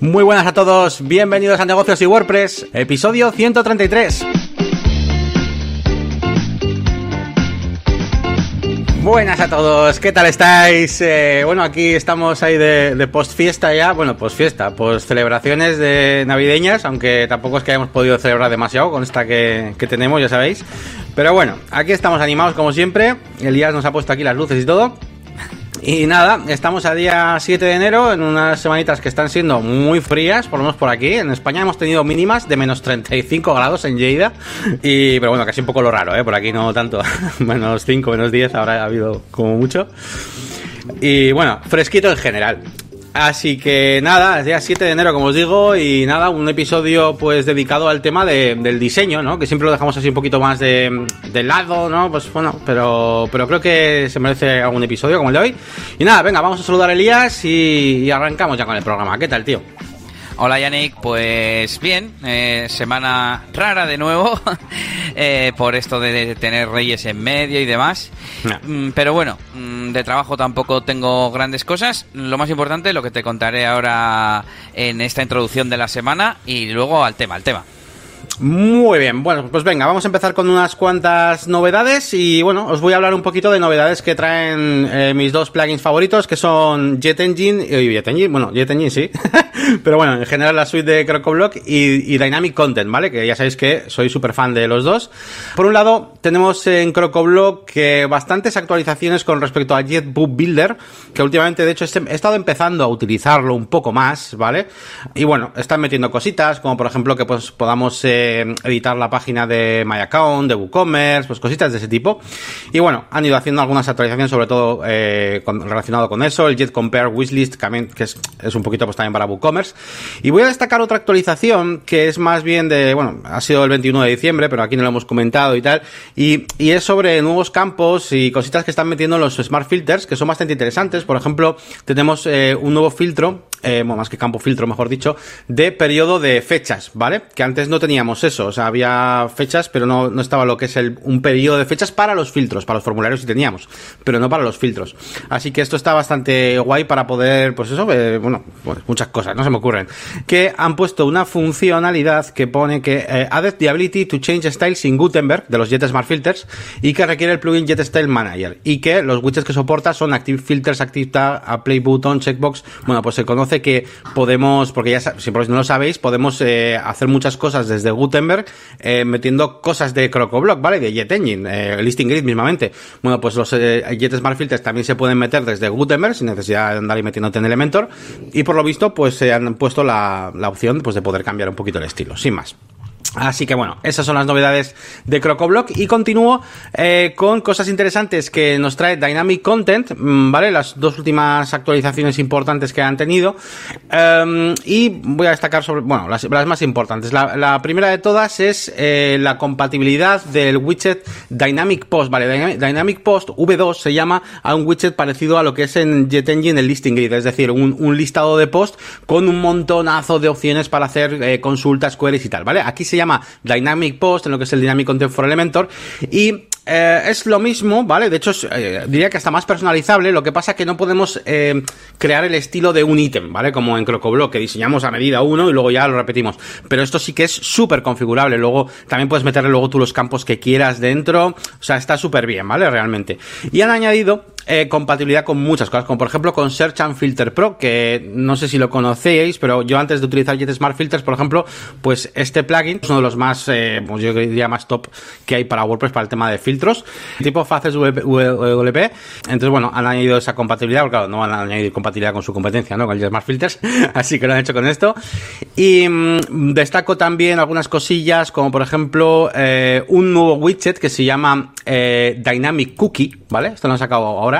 Muy buenas a todos, bienvenidos a Negocios y WordPress, episodio 133. Buenas a todos, ¿qué tal estáis? Eh, bueno, aquí estamos ahí de, post fiesta ya, bueno, post fiesta, post celebraciones de navideñas, aunque tampoco es que hayamos podido celebrar demasiado con esta que, que tenemos, ya sabéis. Pero bueno, aquí estamos animados como siempre, Elías nos ha puesto aquí las luces y todo. Y nada, estamos a día 7 de enero, en unas semanitas que están siendo muy frías, por lo menos por aquí. En España hemos tenido mínimas de menos 35 grados en Lleida. Y, pero bueno, casi un poco lo raro, ¿eh? Por aquí no tanto. menos 5, menos 10 habrá habido como mucho. Y bueno, fresquito en general. Así que nada, es día 7 de enero, como os digo, y nada, un episodio pues dedicado al tema del diseño, ¿no? Que siempre lo dejamos así un poquito más de, lado, ¿no? Pues bueno, pero, pero creo que se merece algún episodio como el de hoy. Y nada, venga, vamos a saludar a Elías y arrancamos ya con el programa. ¿Qué tal, tío? Hola Yannick, pues bien, eh, semana rara de nuevo eh, por esto de tener Reyes en medio y demás. Mm, pero bueno, mm, de trabajo tampoco tengo grandes cosas. Lo más importante, lo que te contaré ahora en esta introducción de la semana y luego al tema, al tema. Muy bien, bueno, pues venga, vamos a empezar con unas cuantas novedades y bueno, os voy a hablar un poquito de novedades que traen eh, mis dos plugins favoritos que son Jet Engine y Jet Engine, bueno, Jet Engine sí, pero bueno, en general la suite de CrocoBlock y, Dynamic Content, ¿vale? Que ya sabéis que soy súper fan de los dos. Por un lado, tenemos en CrocoBlock que bastantes actualizaciones con respecto a JetBook Builder, que últimamente de hecho he estado empezando a utilizarlo un poco más, ¿vale? Y bueno, están metiendo cositas como por ejemplo que pues podamos... Eh, editar la página de My Account, de WooCommerce, pues cositas de ese tipo. Y bueno, han ido haciendo algunas actualizaciones, sobre todo eh, relacionado con eso, el Jet Compare Wishlist, que es, es un poquito pues también para WooCommerce. Y voy a destacar otra actualización que es más bien de, bueno, ha sido el 21 de diciembre, pero aquí no lo hemos comentado y tal. Y, y es sobre nuevos campos y cositas que están metiendo los Smart Filters, que son bastante interesantes. Por ejemplo, tenemos eh, un nuevo filtro eh, más que campo filtro, mejor dicho, de periodo de fechas, ¿vale? Que antes no teníamos eso, o sea, había fechas, pero no, no estaba lo que es el, un periodo de fechas para los filtros, para los formularios sí teníamos, pero no para los filtros. Así que esto está bastante guay para poder, pues eso, eh, bueno, pues muchas cosas, se me ocurren. Que han puesto una funcionalidad que pone que eh, added the ability to change styles in Gutenberg, de los Jet Smart Filters, y que requiere el plugin Jet Style Manager, y que los widgets que soporta son Active Filters, Active Tag, Play Button, Checkbox, bueno, pues se conoce que podemos, porque ya si no lo sabéis, podemos eh, hacer muchas cosas desde Gutenberg eh, metiendo cosas de CrocoBlock, ¿vale? De Jet Engine, eh, Listing Grid mismamente. Bueno, pues los Jet Smart Filters también se pueden meter desde Gutenberg sin necesidad de andar ahí metiéndote en Elementor. Y por lo visto, pues se han puesto la, la opción pues, de poder cambiar un poquito el estilo, sin más. Así que bueno, esas son las novedades de CrocoBlock y continúo eh, con cosas interesantes que nos trae Dynamic Content, mm, ¿vale? Las dos últimas actualizaciones importantes que han tenido em, y voy a destacar sobre, bueno, las, más importantes. La, primera de todas es eh, la compatibilidad del widget Dynamic Post, ¿vale? Dynamic, Post V2 se llama a un widget parecido a lo que es en Jet Engine el Listing Grid, es decir, un, listado de post con un montonazo de opciones para hacer eh, consultas, queries y tal, ¿vale? Aquí se llama Dynamic Post, en lo que es el Dynamic Content for Elementor, y eh, es lo mismo, ¿vale? De hecho, eh, diría que está más personalizable. Lo que pasa es que no podemos eh, crear el estilo de un ítem, ¿vale? Como en CrocoBlock, que diseñamos a medida uno y luego ya lo repetimos. Pero esto sí que es súper configurable. Luego también puedes meterle luego tú los campos que quieras dentro. O sea, está súper bien, ¿vale? Realmente. Y han añadido compatibilidad con muchas cosas, como por ejemplo con Search and Filter Pro, que no sé si lo conocéis, pero yo antes de utilizar Jet Smart Filters, por ejemplo, pues este plugin es uno de los más, pues yo diría más top que hay para WordPress para el tema de filtros tipo Faces WP. Entonces, bueno, han añadido esa compatibilidad, porque claro, no van a añadir compatibilidad con su competencia, ¿no? Con el Smart Filters, así que lo han hecho con esto. Y mm, destaco también algunas cosillas, como por ejemplo, eh, un nuevo widget que se llama eh, Dynamic Cookie, ¿vale? Esto lo han sacado ahora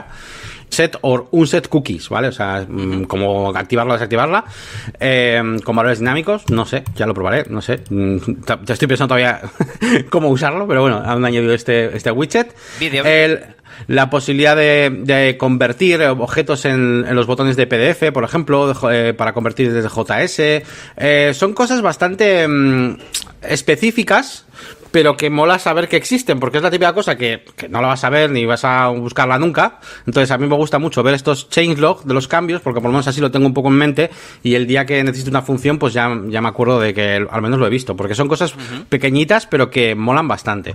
set o un set cookies, ¿vale? O sea, mm, como activarla o desactivarla, eh, con valores dinámicos, no sé, ya lo probaré, no sé, mm, ya estoy pensando todavía cómo usarlo, pero bueno, han añadido este, este widget. la posibilidad de, convertir objetos en, los botones de PDF, por ejemplo, eh, para convertir desde JS. Eh, son cosas bastante mm, específicas pero que mola saber que existen, porque es la típica cosa que, que no la vas a ver ni vas a buscarla nunca. Entonces a mí me gusta mucho ver estos changelog de los cambios, porque por lo menos así lo tengo un poco en mente y el día que necesito una función, pues ya, ya me acuerdo de que al menos lo he visto, porque son cosas pequeñitas, pero que molan bastante.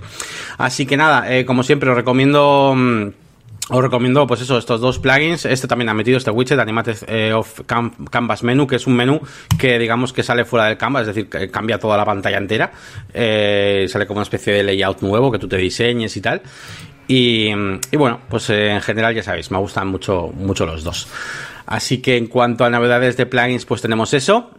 Así que nada, eh, como siempre, os recomiendo... mm, os recomiendo, pues eso, estos dos plugins. Este también ha metido este widget, Animated eh, of Canvas Menu, que es un menú que digamos que sale fuera del Canvas, es decir, que cambia toda la pantalla entera. Eh, sale como una especie de layout nuevo que tú te diseñes y tal. Y, y bueno, pues eh, en general ya sabéis, me gustan mucho, mucho los dos. Así que en cuanto a novedades de plugins, pues tenemos eso.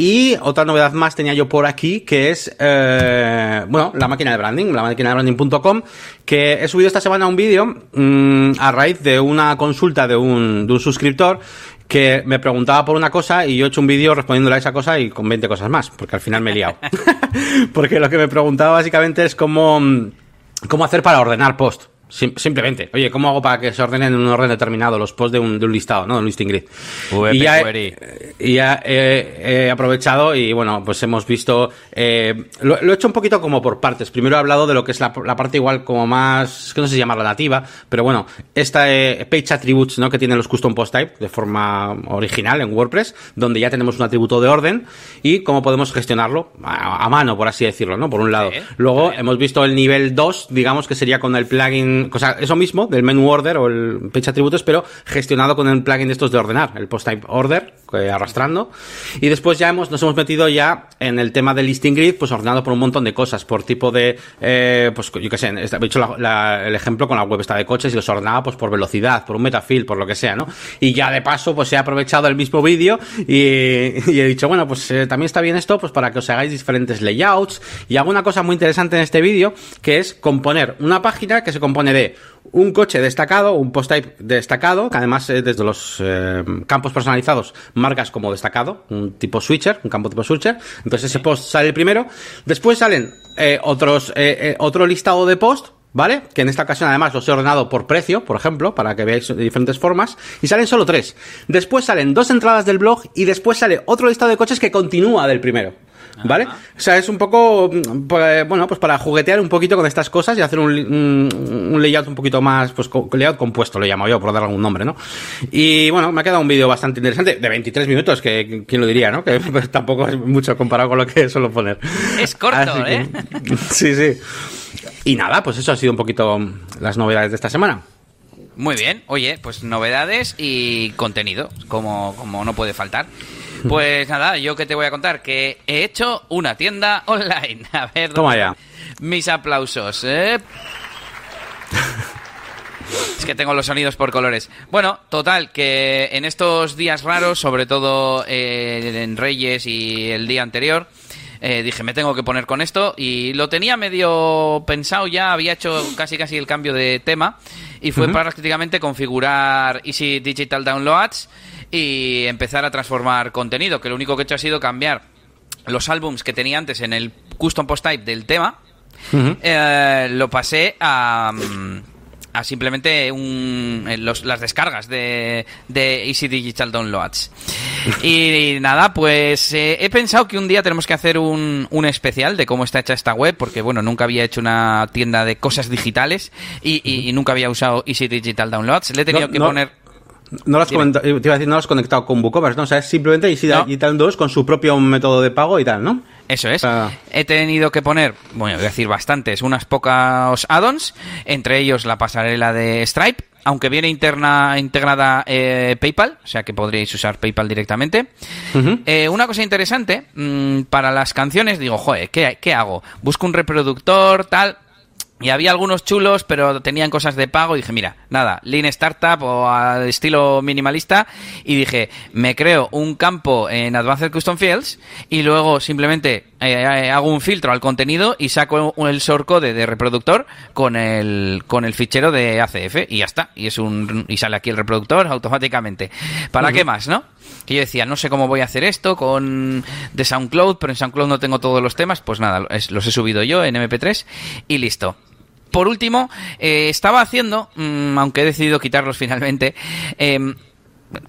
Y otra novedad más tenía yo por aquí, que es, eh, bueno, la máquina de branding, la máquina de branding.com, que he subido esta semana un vídeo mm, a raíz de una consulta de un, de un suscriptor que me preguntaba por una cosa y yo he hecho un vídeo respondiéndole a esa cosa y con 20 cosas más, porque al final me he liado. porque lo que me preguntaba básicamente es cómo, mm, cómo hacer para ordenar post. Sim- simplemente, oye, ¿cómo hago para que se ordenen en un orden determinado los posts de un, de un listado, ¿no? De un listing grid. VP y ya, he- y ya he, he aprovechado y bueno, pues hemos visto, eh, lo, lo he hecho un poquito como por partes. Primero he hablado de lo que es la, la parte igual como más, que no sé si llamarla nativa, pero bueno, esta eh, page attributes, ¿no? Que tienen los custom post type de forma original en WordPress, donde ya tenemos un atributo de orden y cómo podemos gestionarlo a, a mano, por así decirlo, ¿no? Por un lado. Sí, Luego bien. hemos visto el nivel 2, digamos que sería con el plugin, o sea, eso mismo, del menu order o el page atributos, pero gestionado con el plugin de estos de ordenar, el post type order, eh, arrastrando. Y después ya hemos, nos hemos metido ya en el tema del listing grid, pues ordenado por un montón de cosas, por tipo de, eh, pues yo qué sé, he hecho la- el ejemplo con la web esta de coches y los ordenaba pues por velocidad, por un metafield, por lo que sea, ¿no? Y ya de paso, pues he aprovechado el mismo vídeo y, y he dicho, bueno, pues eh, también está bien esto, pues para que os hagáis diferentes layouts. Y hago una cosa muy interesante en este vídeo, que es componer una página que se compone de un coche destacado, un post type destacado, que además eh, desde los eh, campos personalizados marcas como destacado, un tipo switcher, un campo tipo switcher. Entonces ese post sale el primero. Después salen eh, otros, eh, eh, otro listado de post. ¿Vale? Que en esta ocasión además los he ordenado por precio, por ejemplo, para que veáis de diferentes formas. Y salen solo tres. Después salen dos entradas del blog y después sale otro listado de coches que continúa del primero. ¿Vale? O sea, es un poco, mm, pues, bueno, pues para juguetear un poquito con estas cosas y hacer un, un- un layout un poquito más, pues layout compuesto, lo llamo yo, por dar algún nombre, ¿no? Y bueno, me ha quedado un vídeo bastante interesante, de 23 minutos, que, quién lo diría, ¿no? Que pues, tampoco es mucho comparado con lo que suelo poner. Es corto, que- ¿eh? sí, sí. Y nada, pues eso ha sido un poquito las novedades de esta semana. Muy bien, oye, pues novedades y contenido, como, como no puede faltar. Pues nada, yo que te voy a contar que he hecho una tienda online. A ver, Toma ¿dónde- ya. Mis aplausos. ¿eh? Es que tengo los sonidos por colores. Bueno, total, que en estos días raros, sobre todo eh, en Reyes y el día anterior, eh, dije, me tengo que poner con esto y lo tenía medio pensado ya, había hecho casi casi el cambio de tema y fue prácticamente configurar Easy Digital Downloads y empezar a transformar contenido, que lo único que he hecho ha sido cambiar los álbums que tenía antes en el custom post type del tema eh, lo pasé a, a simplemente un, eh, los- las descargas de, de Easy Digital Downloads. Y, nada, pues eh, he pensado que un día tenemos que hacer un, un especial de cómo está hecha esta web, porque bueno, nunca había hecho una tienda de cosas digitales y, y- y nunca había usado Easy Digital Downloads. Le he tenido No, que no. poner... No lo has comentado, te iba a decir, no lo has conectado con WooCommerce, ¿no? O sea, es simplemente Easy No. Digital 2 con su propio método de pago y tal, ¿no? Eso es. Ah. He tenido que poner, bueno, voy a decir bastantes, unas pocas add-ons, entre ellos la pasarela de Stripe, aunque viene interna, integrada eh, PayPal, o sea que podríais usar PayPal directamente. Eh, una cosa interesante, mm, para las canciones digo, joder, ¿qué, ¿qué hago? Busco un reproductor, tal... Y había algunos chulos, pero tenían cosas de pago. Y dije, mira, nada, Lean Startup o al estilo minimalista. Y dije, me creo un campo en Advanced Custom Fields y luego simplemente eh, eh, hago un filtro al contenido y saco el shortcode de reproductor con el, con el fichero de ACF y ya está. Y, es un, y sale aquí el reproductor automáticamente. ¿Para qué más, no? Que yo decía, no sé cómo voy a hacer esto con de SoundCloud, pero en SoundCloud no tengo todos los temas. Pues nada, los he subido yo en MP3 y listo. Por último, eh, estaba haciendo, mm, aunque he decidido quitarlos finalmente, em,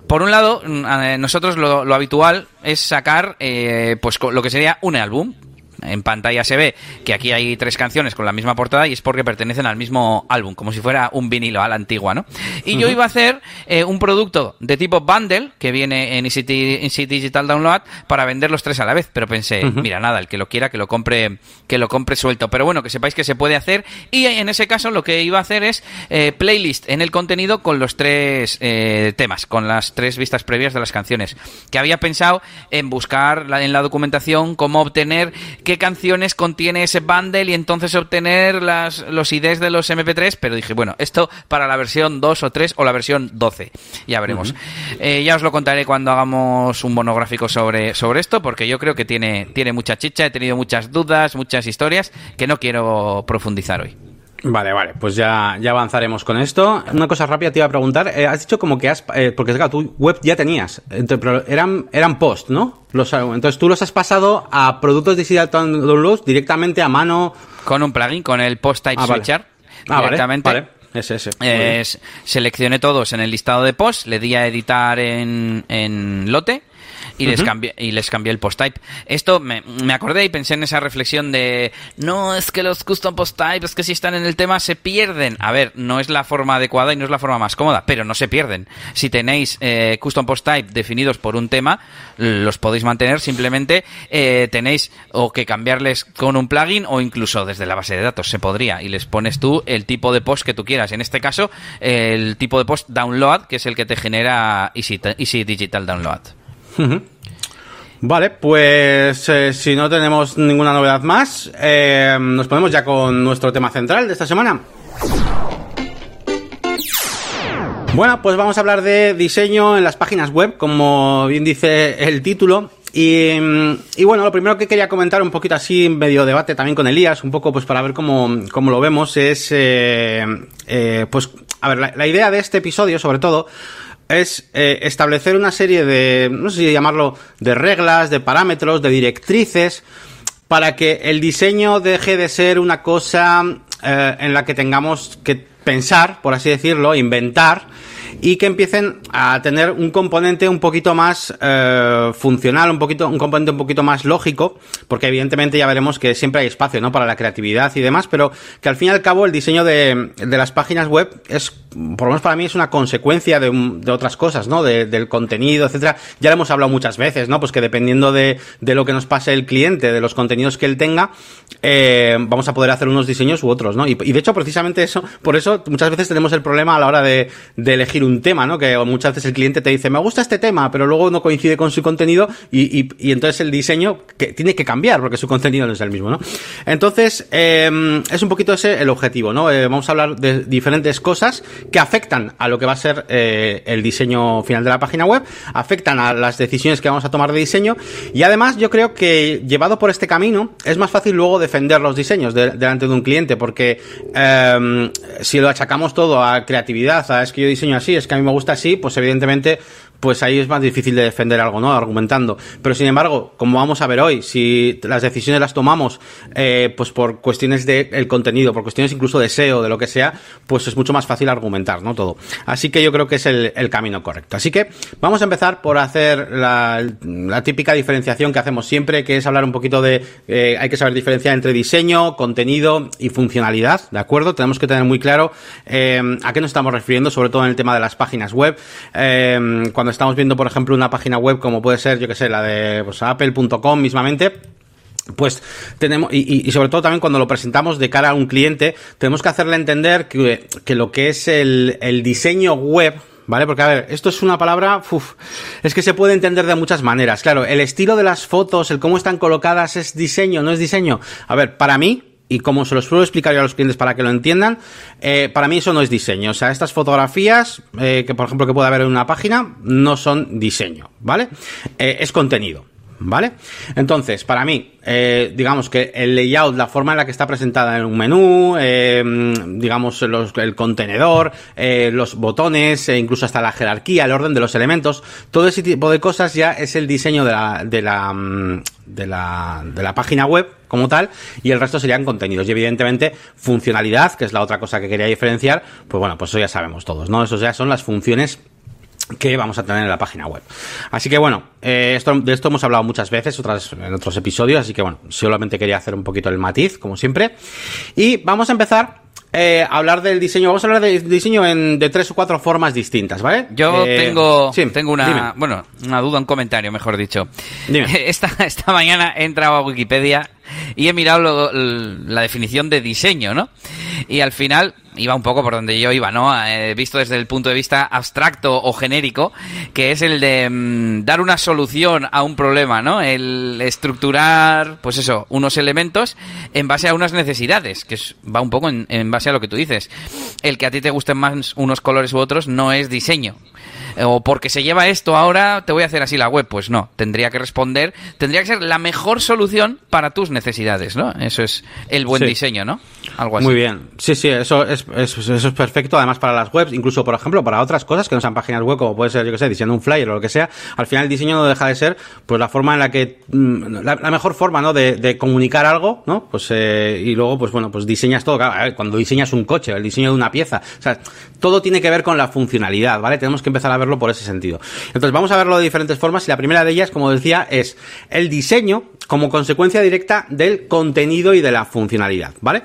por un lado, mm, eh, nosotros lo, habitual es sacar eh, pues lo que sería un álbum. En pantalla se ve que aquí hay tres canciones con la misma portada y es porque pertenecen al mismo álbum, como si fuera un vinilo a la antigua, ¿no? Y yo iba a hacer eh, un producto de tipo bundle que viene en Easy, Digital Download para vender los tres a la vez, pero pensé, mira, nada, el que lo quiera que lo compre que lo compre suelto, pero bueno, que sepáis que se puede hacer y en ese caso lo que iba a hacer es eh, playlist en el contenido con los tres eh, temas, con las tres vistas previas de las canciones, que había pensado en buscar en la documentación cómo obtener qué canciones contiene ese bundle y entonces obtener las, los IDs de los MP3, pero dije, bueno, esto para la versión 2 o 3 o la versión 12, ya veremos. Eh, ya os lo contaré cuando hagamos un monográfico sobre, sobre esto, porque yo creo que tiene, tiene mucha chicha, he tenido muchas dudas, muchas historias que no quiero profundizar hoy. Vale, vale, pues ya, ya avanzaremos con esto. Una cosa rápida te iba a preguntar. Eh, has dicho como que has. Eh, porque claro, tu web ya tenías. pero eran, eran post, ¿no? Los, entonces tú los has pasado a productos digital downloads directamente a mano. Con un plugin, con el post type ah, switcher. Ah, directamente. Vale, Ese, ese. seleccioné todos en el listado de post, le di a editar en, en lote y, les cambié, y les cambié el post type. Esto me, me, acordé y pensé en esa reflexión de no, es que los custom post type, es que si están en el tema se pierden. A ver, no es la forma adecuada y no es la forma más cómoda, pero no se pierden. Si tenéis eh, custom post type definidos por un tema, los podéis mantener, simplemente eh, tenéis o que cambiarles con un plugin o incluso desde la base de datos se podría y les pones tú el tipo de post que tú quieras. En este caso, el tipo de post download, que es el que te genera Easy, Easy Digital Download. Vale, pues eh, si no tenemos ninguna novedad más, eh, nos ponemos ya con nuestro tema central de esta semana. Bueno, pues vamos a hablar de diseño en las páginas web, como bien dice el título. Y, bueno, lo primero que quería comentar un poquito así, medio debate también con Elías, un poco pues para ver cómo, lo vemos, es eh, pues, a ver, la idea de este episodio sobre todo es eh, establecer una serie de, no sé si llamarlo, de reglas, de parámetros, de directrices, para que el diseño deje de ser una cosa eh, en la que tengamos que pensar, por así decirlo, inventar, y que empiecen a tener un componente un poquito más eh, funcional, un poquito, un componente un poquito más lógico, porque evidentemente ya veremos que siempre hay espacio, ¿no? Para la creatividad y demás, pero que al fin y al cabo el diseño de, de las páginas web es, por lo menos para mí, es una consecuencia de, de otras cosas, ¿no? De, del contenido, etcétera. Ya lo hemos hablado muchas veces, ¿no? Pues que dependiendo de, de lo que nos pase el cliente, de los contenidos que él tenga, eh, vamos a poder hacer unos diseños u otros, ¿no? Y, y de hecho, precisamente eso, por eso muchas veces tenemos el problema a la hora de, de elegir un tema, ¿no? Que muchas veces el cliente te dice, me gusta este tema, pero luego no coincide con su contenido y, y, y entonces el diseño que tiene que cambiar porque su contenido no es el mismo, ¿no? Entonces, eh, es un poquito ese el objetivo, ¿no? Eh, vamos a hablar de diferentes cosas que afectan a lo que va a ser eh, el diseño final de la página web, afectan a las decisiones que vamos a tomar de diseño y además yo creo que llevado por este camino es más fácil luego defender los diseños delante de un cliente porque eh, si lo achacamos todo a creatividad, a es que yo diseño así, es que a mí me gusta así, pues evidentemente pues ahí es más difícil de defender algo, ¿no? Argumentando. Pero sin embargo, como vamos a ver hoy, si las decisiones las tomamos, eh, pues por cuestiones del el contenido, por cuestiones incluso de SEO, de lo que sea, pues es mucho más fácil argumentar, ¿no? Todo. Así que yo creo que es el, camino correcto. Así que vamos a empezar por hacer la, típica diferenciación que hacemos siempre, que es hablar un poquito de, eh, hay que saber diferenciar entre diseño, contenido y funcionalidad, ¿de acuerdo? Tenemos que tener muy claro eh, a qué nos estamos refiriendo, sobre todo en el tema de las páginas web. Eh, estamos viendo, por ejemplo, una página web como puede ser, yo que sé, la de pues, apple.com mismamente, pues tenemos, y, y, sobre todo también cuando lo presentamos de cara a un cliente, tenemos que hacerle entender que, que lo que es el, el diseño web, ¿vale? Porque, a ver, esto es una palabra, uf, es que se puede entender de muchas maneras. Claro, el estilo de las fotos, el cómo están colocadas es diseño, no es diseño. A ver, para mí, y como se los suelo explicar yo a los clientes para que lo entiendan, eh, para mí eso no es diseño. O sea, estas fotografías, eh, que por ejemplo que puede haber en una página, no son diseño, ¿vale? Eh, es contenido. ¿Vale? Entonces, para mí, eh, digamos que el layout, la forma en la que está presentada en un menú, eh, digamos los, el contenedor, eh, los botones, e incluso hasta la jerarquía, el orden de los elementos, todo ese tipo de cosas ya es el diseño de la, de la, mm, de la, de la página web como tal, y el resto serían contenidos. Y evidentemente, funcionalidad, que es la otra cosa que quería diferenciar, pues bueno, pues eso ya sabemos todos, ¿no? Eso ya son las funciones que vamos a tener en la página web. Así que bueno, eh, esto, de esto hemos hablado muchas veces otras, en otros episodios, así que bueno, solamente quería hacer un poquito el matiz, como siempre. Y vamos a empezar eh, hablar del diseño. Vamos a hablar del diseño en, de tres o cuatro formas distintas, ¿vale? Yo Eh, tengo, sí, tengo una, dime. bueno, una duda, un comentario, mejor dicho. Dime. Esta, esta mañana he entrado a Wikipedia y he mirado lo- la definición de diseño, ¿no? Y al final iba un poco por donde yo iba, ¿no? Eh, visto desde el punto de vista abstracto o genérico, que es el de mm, dar una solución a un problema, ¿no? El estructurar, pues eso, unos elementos en base a unas necesidades, que es- va un poco en, en base a lo que tú dices. El que a ti te gusten más unos colores u otros no es diseño. Eh, O porque se lleva esto ahora, te voy a hacer así la web. Pues no, tendría que responder, tendría que ser la mejor solución para tus necesidades, ¿no? Eso es el buen Sí. diseño, ¿no? Algo así. Muy bien. Sí, sí, eso es, es- eso es perfecto. Además, para las webs, incluso, por ejemplo, para otras cosas que no sean páginas web, como puede ser, yo que sé, diseñando un flyer o lo que sea, al final el diseño no deja de ser, pues, la forma en la que, mm, la, la mejor forma, ¿no? De, de comunicar algo, ¿no? Pues, eh, y luego, pues, bueno, pues diseñas todo. Claro, a ver, cuando diseñas un coche, el diseño de una pieza, o sea, todo tiene que ver con la funcionalidad, ¿vale? Tenemos que empezar a verlo por ese sentido. Entonces, vamos a verlo de diferentes formas y la primera de ellas, como decía, es el diseño como consecuencia directa del contenido y de la funcionalidad, ¿vale?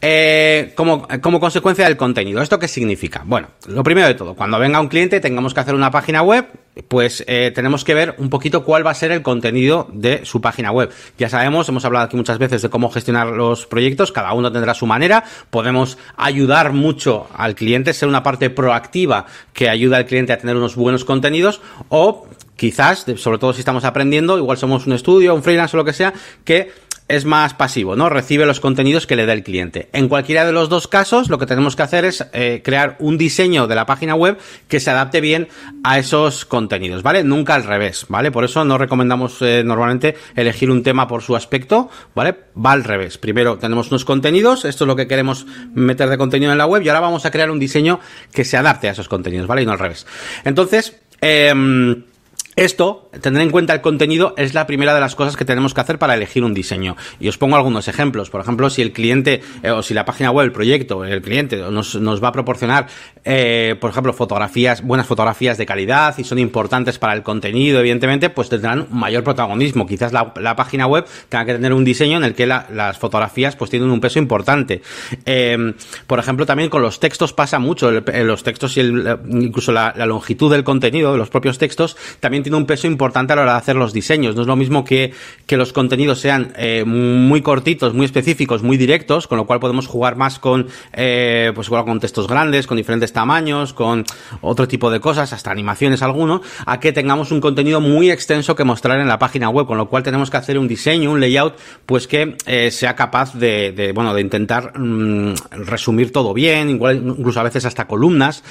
Eh, como, consecuencia del contenido. ¿Esto qué significa? Bueno, lo primero de todo, cuando venga un cliente tengamos que hacer una página web, pues eh, tenemos que ver un poquito cuál va a ser el contenido de su página web. Ya sabemos, hemos hablado aquí muchas veces de cómo gestionar los proyectos, cada uno tendrá su manera, podemos ayudar mucho al cliente, ser una parte proactiva que ayuda al cliente a tener unos buenos contenidos o quizás, sobre todo si estamos aprendiendo, igual somos un estudio, un freelance o lo que sea, que es más pasivo, ¿no? Recibe los contenidos que le da el cliente. En cualquiera de los dos casos, lo que tenemos que hacer es eh, crear un diseño de la página web que se adapte bien a esos contenidos, ¿vale? Nunca al revés, ¿vale? Por eso no recomendamos eh, normalmente elegir un tema por su aspecto, ¿vale? Va al revés. Primero tenemos unos contenidos, esto es lo que queremos meter de contenido en la web y ahora vamos a crear un diseño que se adapte a esos contenidos, ¿vale? Y no al revés. Entonces, em, esto, tener en cuenta el contenido, es la primera de las cosas que tenemos que hacer para elegir un diseño. Y os pongo algunos ejemplos. Por ejemplo, si el cliente, eh, o si la página web, el proyecto, el cliente nos, nos va a proporcionar, eh, por ejemplo, fotografías, buenas fotografías de calidad y son importantes para el contenido, evidentemente, pues tendrán mayor protagonismo. Quizás la, página web tenga que tener un diseño en el que la- las fotografías pues tienen un peso importante. Eh, por ejemplo, también con los textos pasa mucho. Eh, los textos y el, incluso la, la longitud del contenido de los propios textos también tiene un peso importante a la hora de hacer los diseños. No es lo mismo que, que los contenidos sean eh, muy cortitos, muy específicos, muy directos, con lo cual podemos jugar más con, eh, pues con textos grandes, con diferentes tamaños, con otro tipo de cosas, hasta animaciones alguno, a que tengamos un contenido muy extenso que mostrar en la página web, con lo cual tenemos que hacer un diseño, un layout, pues que eh, sea capaz de, bueno, de intentar mm, resumir todo bien, igual, incluso a veces hasta columnas,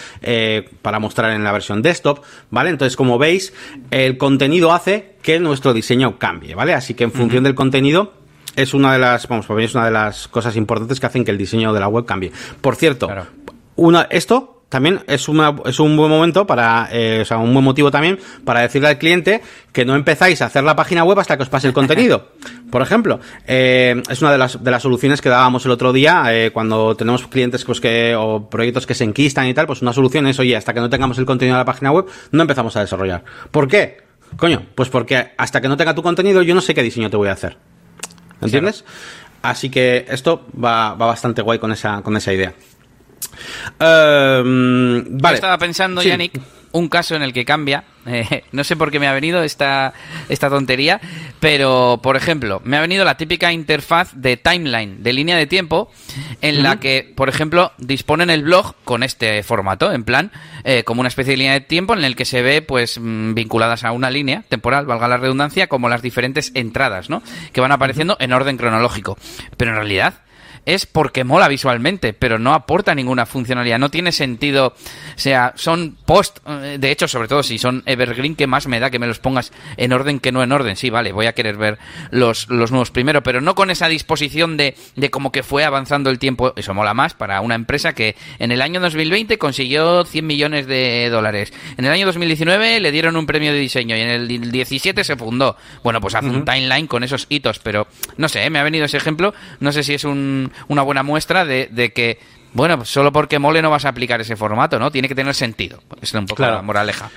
para mostrar en la versión desktop, ¿vale? Entonces, como veis, el contenido hace que nuestro diseño cambie, ¿vale? Así que en función del contenido, es una de las, vamos, para mí es una de las cosas importantes que hacen que el diseño de la web cambie. Por cierto, Claro. una, esto también es, una, es un buen momento para, eh, o sea, un buen motivo también para decirle al cliente que no empezáis a hacer la página web hasta que os pase el contenido. Por ejemplo, eh, es una de las, de las soluciones que dábamos el otro día eh, cuando tenemos clientes pues, que, o proyectos que se enquistan y tal, pues una solución es, oye, hasta que no tengamos el contenido de la página web, no empezamos a desarrollar. ¿Por qué? Coño, pues porque hasta que no tenga tu contenido yo no sé qué diseño te voy a hacer. ¿Entiendes? Así que esto va, va bastante guay con esa, con esa idea. Yo vale. estaba pensando, Sí. Yannick, un caso en el que cambia. eh, no sé por qué me ha venido esta, esta tontería, pero por ejemplo, me ha venido la típica interfaz de timeline, de línea de tiempo, en la que, por ejemplo, disponen el blog con este formato, en plan, eh, como una especie de línea de tiempo en el que se ve, pues, mm, vinculadas a una línea temporal, valga la redundancia, como las diferentes entradas, ¿no? Que van apareciendo en orden cronológico. Pero en realidad es porque mola visualmente, pero no aporta ninguna funcionalidad. No tiene sentido. O sea, son post. eh, De hecho, sobre todo si son evergreen, que más me da que me los pongas en orden que no en orden. Sí, vale, voy a querer ver los, los nuevos primero, pero no con esa disposición de, de como que fue avanzando el tiempo. Eso mola más para una empresa que en el año 2020 consiguió 100 millones de dólares. En el año 2019 le dieron un premio de diseño y en el 17 se fundó. Bueno, pues hace un timeline con esos hitos, pero no sé, ¿eh? me ha venido ese ejemplo. No sé si es un- una buena muestra de, de que Bueno, solo porque mole no vas a aplicar ese formato, ¿no? Tiene que tener sentido. Es un poco la moraleja.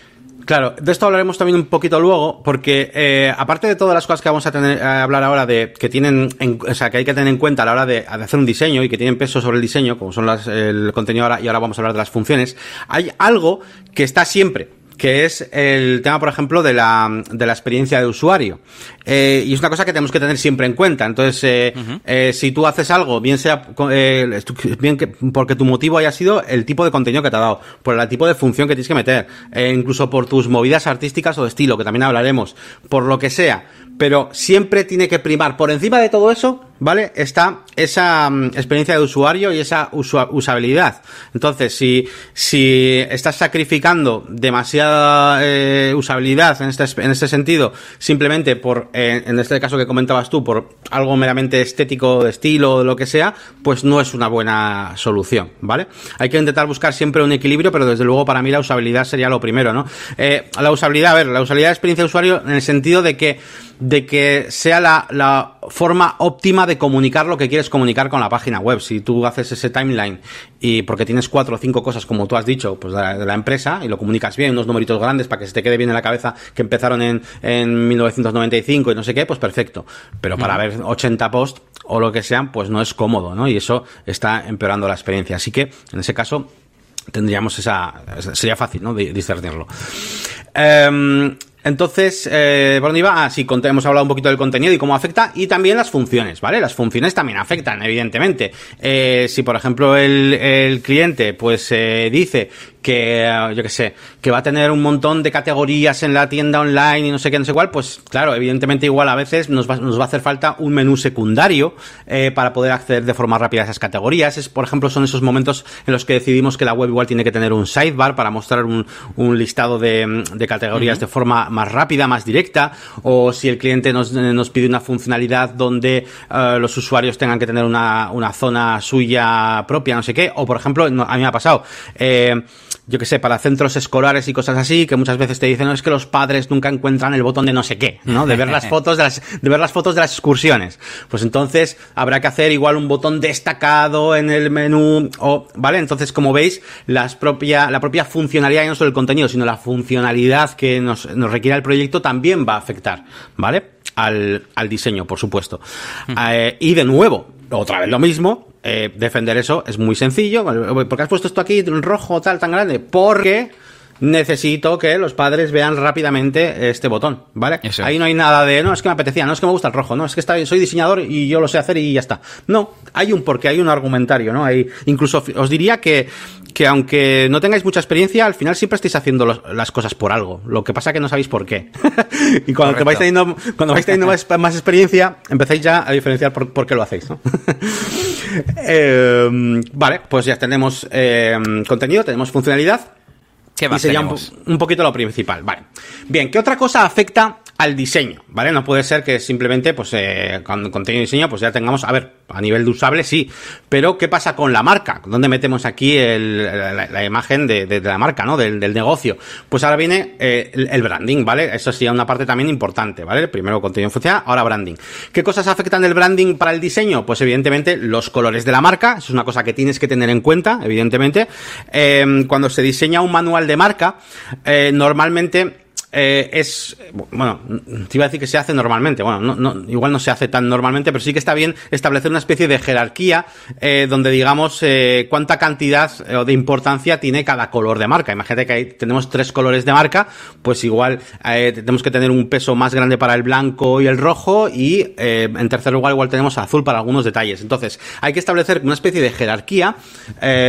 Claro, de esto hablaremos también un poquito luego, porque eh, aparte de todas las cosas que vamos a tener a hablar ahora de que tienen, o sea, que hay que tener en cuenta a la hora de, hacer un diseño y que tienen peso sobre el diseño, como son las, el contenido ahora y ahora vamos a hablar de las funciones, hay algo que está siempre que es el tema, por ejemplo, de la, de la experiencia de usuario. Eh, y es una cosa que tenemos que tener siempre en cuenta. Entonces, eh, eh, si tú haces algo, bien sea eh, bien que, porque tu motivo haya sido el tipo de contenido que te ha dado, por el tipo de función que tienes que meter, eh, incluso por tus movidas artísticas o de estilo, que también hablaremos, por lo que sea, pero siempre tiene que primar por encima de todo eso ¿vale? Está esa mm, experiencia de usuario y esa usabilidad. Entonces, si, si estás sacrificando demasiada eh, usabilidad en este, en este sentido, simplemente por, eh, en este caso que comentabas tú, por algo meramente estético, de estilo, o lo que sea, pues no es una buena solución, ¿vale? Hay que intentar buscar siempre un equilibrio, pero desde luego para mí la usabilidad sería lo primero, ¿no? Eh, la usabilidad, a ver, la usabilidad de experiencia de usuario en el sentido de que de que sea la, la, forma óptima de comunicar lo que quieres comunicar con la página web. Si tú haces ese timeline y porque tienes cuatro o cinco cosas, como tú has dicho, pues de la, de la empresa y lo comunicas bien, unos numeritos grandes para que se te quede bien en la cabeza que empezaron en, en 1995 y no sé qué, pues perfecto. Pero para ver 80 posts o lo que sean, pues no es cómodo, ¿no? Y eso está empeorando la experiencia. Así que, en ese caso, tendríamos esa, sería fácil, ¿no? discernirlo. Eh, entonces, eh, ¿por dónde iba? Ah, sí, hemos hablado un poquito del contenido y cómo afecta, y también las funciones, ¿vale? Las funciones también afectan, evidentemente. Eh, si, por ejemplo, el, el cliente, pues, eh, dice que, yo qué sé, que va a tener un montón de categorías en la tienda online y no sé qué, no sé cuál, pues, claro, evidentemente igual a veces nos va, nos va a hacer falta un menú secundario eh, para poder acceder de forma rápida a esas categorías. Es, por ejemplo, son esos momentos en los que decidimos que la web igual tiene que tener un sidebar para mostrar un, un listado de, de categorías uh -huh. de forma más rápida, más directa, o si el cliente nos, nos pide una funcionalidad donde uh, los usuarios tengan que tener una, una, zona suya propia, no sé qué, o por ejemplo, a mí me ha pasado, eh, yo que sé, para centros escolares y cosas así, que muchas veces te dicen, no, es que los padres nunca encuentran el botón de no sé qué, ¿no? De ver las fotos de las, de ver las fotos de las excursiones. Pues entonces habrá que hacer igual un botón destacado en el menú, o, ¿vale? Entonces, como veis, las propia, la propia funcionalidad, y no solo el contenido, sino la funcionalidad que nos, nos requiere el proyecto también va a afectar, ¿vale? Al, al diseño, por supuesto. eh, y de nuevo, otra vez lo mismo, eh, defender eso es muy sencillo. ¿Por qué has puesto esto aquí en rojo tal tan grande? Porque necesito que los padres vean rápidamente este botón, ¿vale? Ahí no hay nada de, no, es que me apetecía, no es que me gusta el rojo, no, es que está, soy diseñador y yo lo sé hacer y ya está. No, hay un porqué, hay un argumentario, ¿no? Hay, incluso os diría que, que aunque no tengáis mucha experiencia, al final siempre estáis haciendo los, las cosas por algo. Lo que pasa es que no sabéis por qué. y cuando vais teniendo, cuando vais teniendo más, más, experiencia, empezáis ya a diferenciar por, por qué lo hacéis, ¿no? eh, vale, pues ya tenemos eh, contenido, tenemos funcionalidad. ¿Qué más y sería un, un, poquito lo principal, vale. Bien, ¿qué otra cosa afecta al diseño, ¿vale? No puede ser que simplemente, pues, eh, con contenido y diseño, pues ya tengamos, a ver, a nivel de usable sí, pero ¿qué pasa con la marca? ¿Dónde metemos aquí el, la, la, imagen de, de, de, la marca, ¿no? Del, del, negocio. Pues ahora viene eh, el, el, branding, ¿vale? Eso sería una parte también importante, ¿vale? Primero contenido funcional, ahora branding. ¿Qué cosas afectan del branding para el diseño? Pues evidentemente los colores de la marca, eso es una cosa que tienes que tener en cuenta, evidentemente. Eh, cuando se diseña un manual de marca, eh, normalmente eh, es, bueno, te iba a decir que se hace normalmente, bueno, no, no, igual no se hace tan normalmente, pero sí que está bien establecer una especie de jerarquía eh, donde digamos eh, cuánta cantidad o de importancia tiene cada color de marca. Imagínate que ahí tenemos tres colores de marca, pues igual tenemos que tener un peso más grande para el blanco y el rojo y en tercer lugar igual tenemos azul para algunos detalles. Entonces, hay que establecer una especie de jerarquía.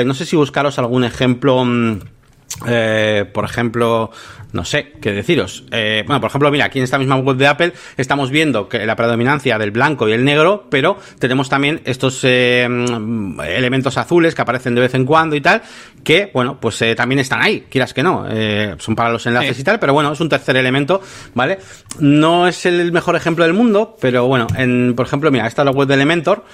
No sé si buscaros algún ejemplo... Mmm, eh, por ejemplo, no sé qué deciros. Eh, bueno, por ejemplo, mira, aquí en esta misma web de Apple estamos viendo que la predominancia del blanco y el negro, pero tenemos también estos eh, elementos azules que aparecen de vez en cuando y tal, que, bueno, pues también están ahí, quieras que no. Son para los enlaces y tal, pero bueno, es un tercer elemento, ¿vale? No es el mejor ejemplo del mundo, pero bueno, en, por ejemplo, mira, esta es la web de Elementor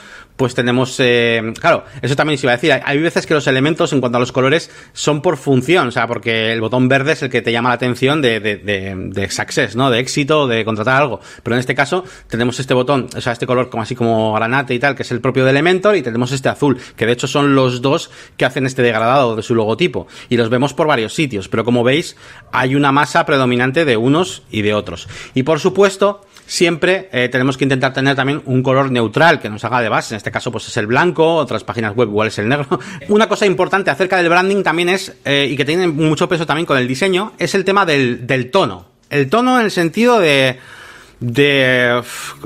pues tenemos, eh, claro, eso también se iba a decir, hay, veces que los elementos en cuanto a los colores son por función, o sea, porque el botón verde es el que te llama la atención de, de, de, de ¿no? De éxito, de contratar algo. Pero en este caso tenemos este botón, o sea, este color como así como granate y tal, que es el propio de Elementor, y tenemos este azul, que de hecho son los dos que hacen este degradado de su logotipo. Y los vemos por varios sitios, pero como veis, hay una masa predominante de unos y de otros. Y por supuesto, siempre eh, tenemos que intentar tener también un color neutral que nos haga de base. En este caso, pues es el blanco, otras páginas web igual es el negro. Una cosa importante acerca del branding también es, eh, y que tiene mucho peso también con el diseño, es el tema del tono. El tono en el sentido de de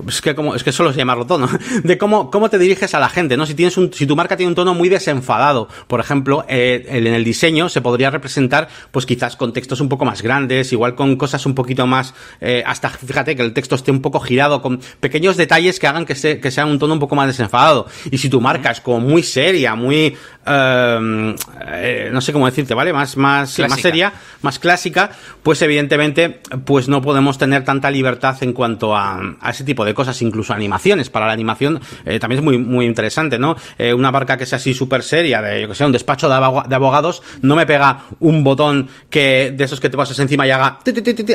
es que como es que solo se llamarlo tono de cómo, cómo te diriges a la gente no si tienes un si tu marca tiene un tono muy desenfadado. Por ejemplo eh, en el diseño se podría representar pues quizás con textos un poco más grandes igual con cosas un poquito más eh, hasta fíjate que el texto esté un poco girado con pequeños detalles que hagan que, se, que sea un tono un poco más desenfadado. Y si tu marca es como muy seria muy eh, eh no sé cómo decirte vale más más más seria más clásica pues evidentemente pues no podemos tener tanta libertad en cuanto cuanto a, ese tipo de cosas, incluso animaciones. Para la animación eh, también es muy, muy interesante, ¿no? Eh, una barca que sea así súper seria, de, yo que sé, un despacho de, abogados, no me pega un botón que de esos que te pasas encima y haga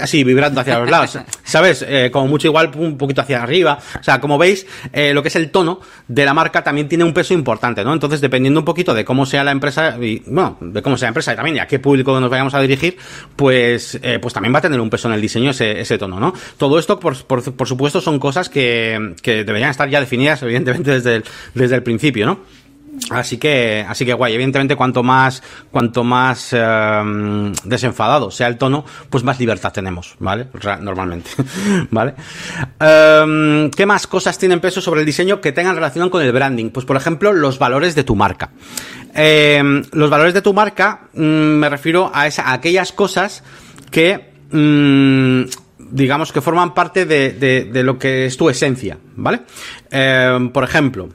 así vibrando hacia los lados, ¿sabes? Eh, como mucho igual un poquito hacia arriba. O sea, como veis, lo que es el tono de la marca también tiene un peso importante, ¿no? Entonces, dependiendo un poquito de cómo sea la empresa y, bueno, de cómo sea la empresa y también y a qué público nos vayamos a dirigir, pues, pues también va a tener un peso en el diseño ese, ese tono, ¿no? Todo esto por, por, supuesto, son cosas que, deberían estar ya definidas, evidentemente, desde el, desde el principio, ¿no? Así que, así que guay. Evidentemente, cuanto más, cuanto más eh, desenfadado sea el tono, pues más libertad tenemos, ¿vale? Normalmente, ¿vale? Eh, ¿Qué más cosas tienen peso sobre el diseño que tengan relación con el branding? Pues, por ejemplo, los valores de tu marca. Eh, los valores de tu marca, mmm, me refiero a, esa, aquellas cosas que mmm, digamos que forman parte de, de, lo que es tu esencia, ¿vale? Eh, por ejemplo,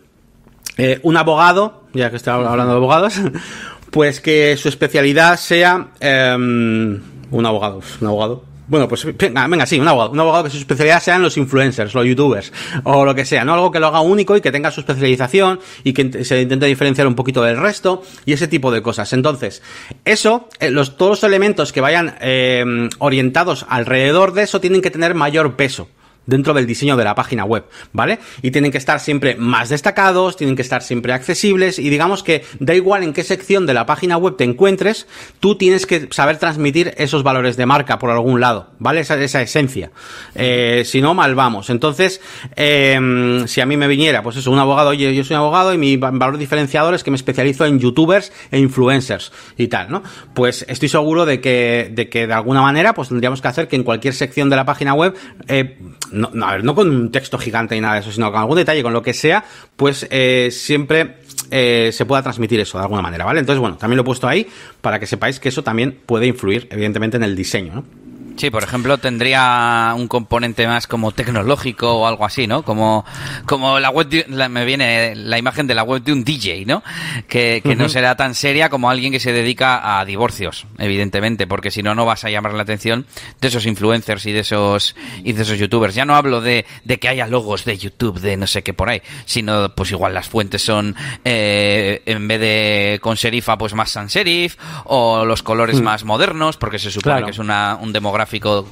eh, un abogado, ya que estoy hablando de abogados, pues que su especialidad sea eh, un abogado, un abogado, bueno, pues venga, venga, sí, un abogado, un abogado que su especialidad sean los influencers, los youtubers, o lo que sea, ¿no? Algo que lo haga único y que tenga su especialización y que se intente diferenciar un poquito del resto y ese tipo de cosas. Entonces, eso, eh, los, todos los elementos que vayan eh, orientados alrededor de eso tienen que tener mayor peso dentro del diseño de la página web, ¿vale? Y tienen que estar siempre más destacados, tienen que estar siempre accesibles y digamos que da igual en qué sección de la página web te encuentres, tú tienes que saber transmitir esos valores de marca por algún lado, ¿vale? Esa, esencia. Eh, si no, mal vamos. Entonces, eh, si a mí me viniera, pues eso, un abogado, oye, yo soy un abogado y mi valor diferenciador es que me especializo en youtubers e influencers y tal, ¿no? Pues estoy seguro de que, de que de alguna manera, pues tendríamos que hacer que en cualquier sección de la página web, eh, no, a ver, no con un texto gigante ni nada de eso, sino con algún detalle, con lo que sea, pues eh, siempre eh, se pueda transmitir eso de alguna manera, ¿vale? Entonces, bueno, también lo he puesto ahí para que sepáis que eso también puede influir, evidentemente, en el diseño, ¿no? Sí, por ejemplo, tendría un componente más como tecnológico o algo así, ¿no? Como, como la web, de, la, me viene la imagen de la web de un DJ, ¿no? Que, que uh -huh. no será tan seria como alguien que se dedica a divorcios, evidentemente, porque si no, no vas a llamar la atención de esos influencers y de esos, y de esos youtubers. Ya no hablo de, de que haya logos de YouTube, de no sé qué por ahí, sino pues igual las fuentes son, eh, en vez de con serifa, pues más sans serif, o los colores uh -huh. más modernos, porque se supone claro. que es una, un demográfico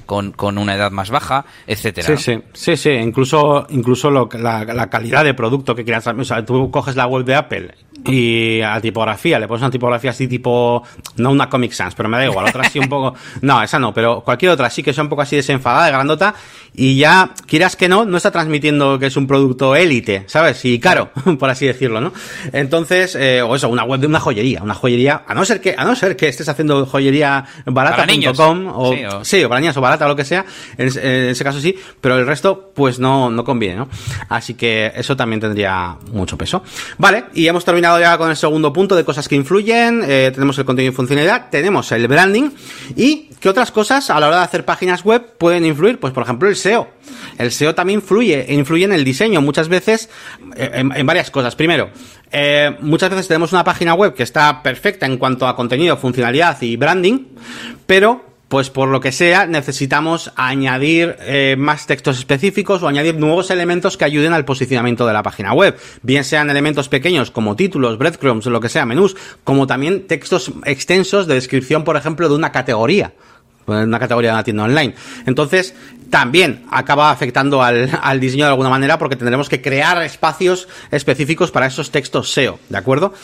con, con, una edad más baja, etcétera. Sí, sí, sí, sí, incluso, incluso lo, la, la, calidad de producto que quieras. O sea, tú coges la web de Apple y a tipografía, le pones una tipografía así tipo, no una Comic Sans, pero me da igual, otra así un poco, no, esa no, pero cualquier otra sí que sea un poco así desenfadada, de grandota, y ya, quieras que no, no está transmitiendo que es un producto élite, ¿sabes? Y caro, por así decirlo, ¿no? Entonces, eh, o eso, una web de una joyería, una joyería, a no ser que, a no ser que estés haciendo joyería barata.com, o, sí, o, sí, o para niñas o barata o lo que sea, en, en, ese caso sí, pero el resto, pues no, no conviene, ¿no? Así que eso también tendría mucho peso. Vale, y hemos terminado ya con el segundo punto de cosas que influyen, eh, tenemos el contenido y funcionalidad, tenemos el branding, y ¿qué otras cosas a la hora de hacer páginas web pueden influir? Pues por ejemplo el SEO. El SEO también influye, influye en el diseño muchas veces en, en varias cosas. Primero, eh, muchas veces tenemos una página web que está perfecta en cuanto a contenido, funcionalidad y branding, pero pues por lo que sea, necesitamos añadir eh, más textos específicos o añadir nuevos elementos que ayuden al posicionamiento de la página web. Bien sean elementos pequeños como títulos, breadcrumbs, lo que sea, menús, como también textos extensos de descripción, por ejemplo, de una categoría una categoría de una tienda online. Entonces, también acaba afectando al, al, diseño de alguna manera porque tendremos que crear espacios específicos para esos textos SEO, ¿de acuerdo?